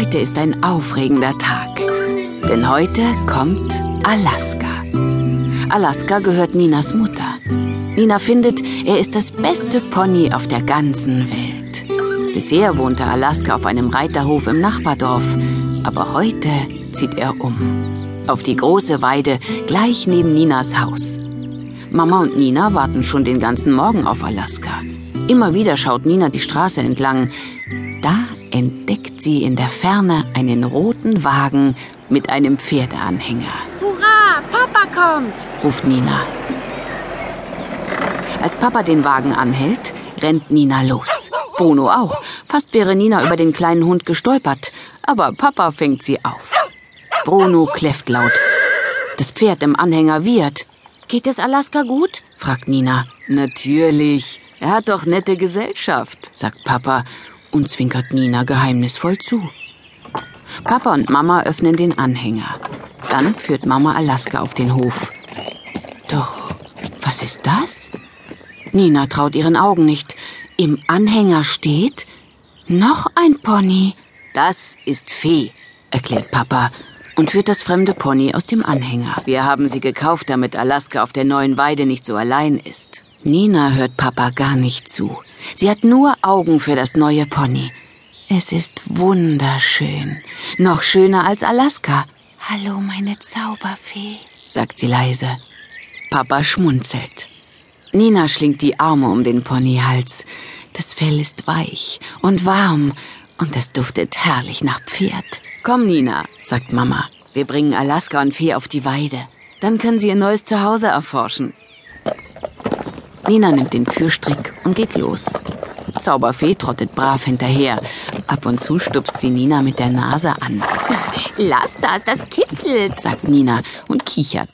Heute ist ein aufregender Tag, denn heute kommt Alaska. Alaska gehört Ninas Mutter. Nina findet, er ist das beste Pony auf der ganzen Welt. Bisher wohnte Alaska auf einem Reiterhof im Nachbardorf, aber heute zieht er um. Auf die große Weide gleich neben Ninas Haus. Mama und Nina warten schon den ganzen Morgen auf Alaska. Immer wieder schaut Nina die Straße entlang. Da entdeckt sie in der Ferne einen roten Wagen mit einem Pferdeanhänger. Hurra, Papa kommt, ruft Nina. Als Papa den Wagen anhält, rennt Nina los. Bruno auch. Fast wäre Nina über den kleinen Hund gestolpert, aber Papa fängt sie auf. Bruno kläfft laut. Das Pferd im Anhänger wiehert. Geht es Alaska gut? fragt Nina. Natürlich. Er hat doch nette Gesellschaft, sagt Papa und zwinkert Nina geheimnisvoll zu. Papa und Mama öffnen den Anhänger. Dann führt Mama Alaska auf den Hof. Doch, was ist das? Nina traut ihren Augen nicht. Im Anhänger steht noch ein Pony. Das ist Fee, erklärt Papa und führt das fremde Pony aus dem Anhänger. Wir haben sie gekauft, damit Alaska auf der neuen Weide nicht so allein ist. Nina hört Papa gar nicht zu. Sie hat nur Augen für das neue Pony. Es ist wunderschön. Noch schöner als Alaska. Hallo, meine Zauberfee, sagt sie leise. Papa schmunzelt. Nina schlingt die Arme um den Ponyhals. Das Fell ist weich und warm und es duftet herrlich nach Pferd. Komm, Nina, sagt Mama. Wir bringen Alaska und Fee auf die Weide. Dann können sie ihr neues Zuhause erforschen. Nina nimmt den Führstrick und geht los. Zauberfee trottet brav hinterher. Ab und zu stupst sie Nina mit der Nase an. Lass das, das kitzelt, sagt Nina und kichert.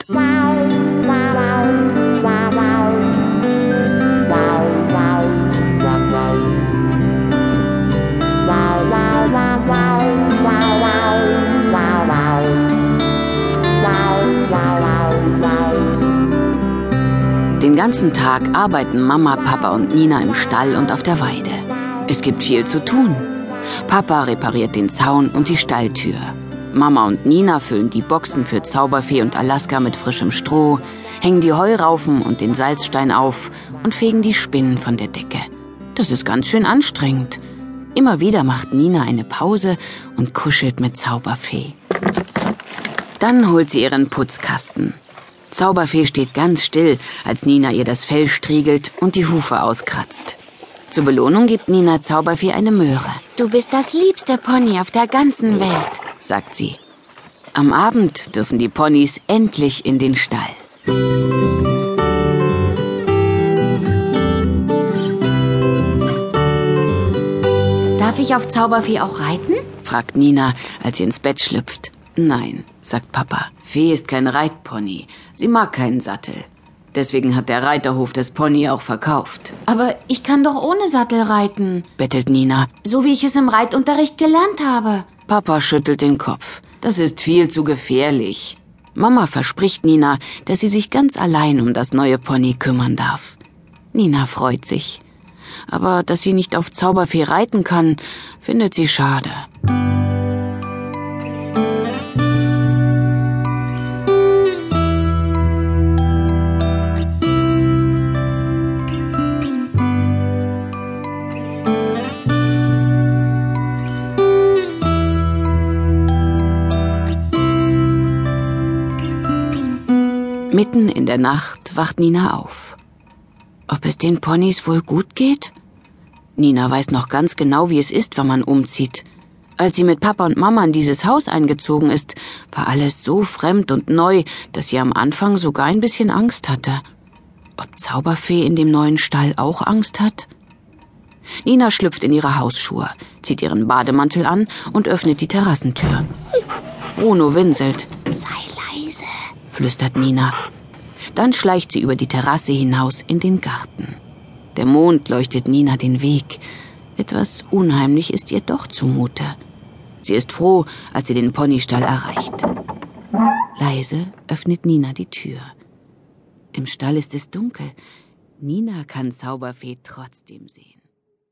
Den ganzen Tag arbeiten Mama, Papa und Nina im Stall und auf der Weide. Es gibt viel zu tun. Papa repariert den Zaun und die Stalltür. Mama und Nina füllen die Boxen für Zauberfee und Alaska mit frischem Stroh, hängen die Heuraufen und den Salzstein auf und fegen die Spinnen von der Decke. Das ist ganz schön anstrengend. Immer wieder macht Nina eine Pause und kuschelt mit Zauberfee. Dann holt sie ihren Putzkasten. Zauberfee steht ganz still, als Nina ihr das Fell striegelt und die Hufe auskratzt. Zur Belohnung gibt Nina Zauberfee eine Möhre. Du bist das liebste Pony auf der ganzen Welt, sagt sie. Am Abend dürfen die Ponys endlich in den Stall. Darf ich auf Zauberfee auch reiten? fragt Nina, als sie ins Bett schlüpft. Nein, sagt Papa. Fee ist kein Reitpony. Sie mag keinen Sattel. Deswegen hat der Reiterhof das Pony auch verkauft. Aber ich kann doch ohne Sattel reiten, bettelt Nina. So wie ich es im Reitunterricht gelernt habe. Papa schüttelt den Kopf. Das ist viel zu gefährlich. Mama verspricht Nina, dass sie sich ganz allein um das neue Pony kümmern darf. Nina freut sich. Aber dass sie nicht auf Zauberfee reiten kann, findet sie schade. Mitten in der Nacht wacht Nina auf. Ob es den Ponys wohl gut geht? Nina weiß noch ganz genau, wie es ist, wenn man umzieht. Als sie mit Papa und Mama in dieses Haus eingezogen ist, war alles so fremd und neu, dass sie am Anfang sogar ein bisschen Angst hatte. Ob Zauberfee in dem neuen Stall auch Angst hat? Nina schlüpft in ihre Hausschuhe, zieht ihren Bademantel an und öffnet die Terrassentür. Bruno winselt. Flüstert Nina. Dann schleicht sie über die Terrasse hinaus in den Garten. Der Mond leuchtet Nina den Weg. Etwas unheimlich ist ihr doch zumute. Sie ist froh, als sie den Ponystall erreicht. Leise öffnet Nina die Tür. Im Stall ist es dunkel. Nina kann Zauberfee trotzdem sehen.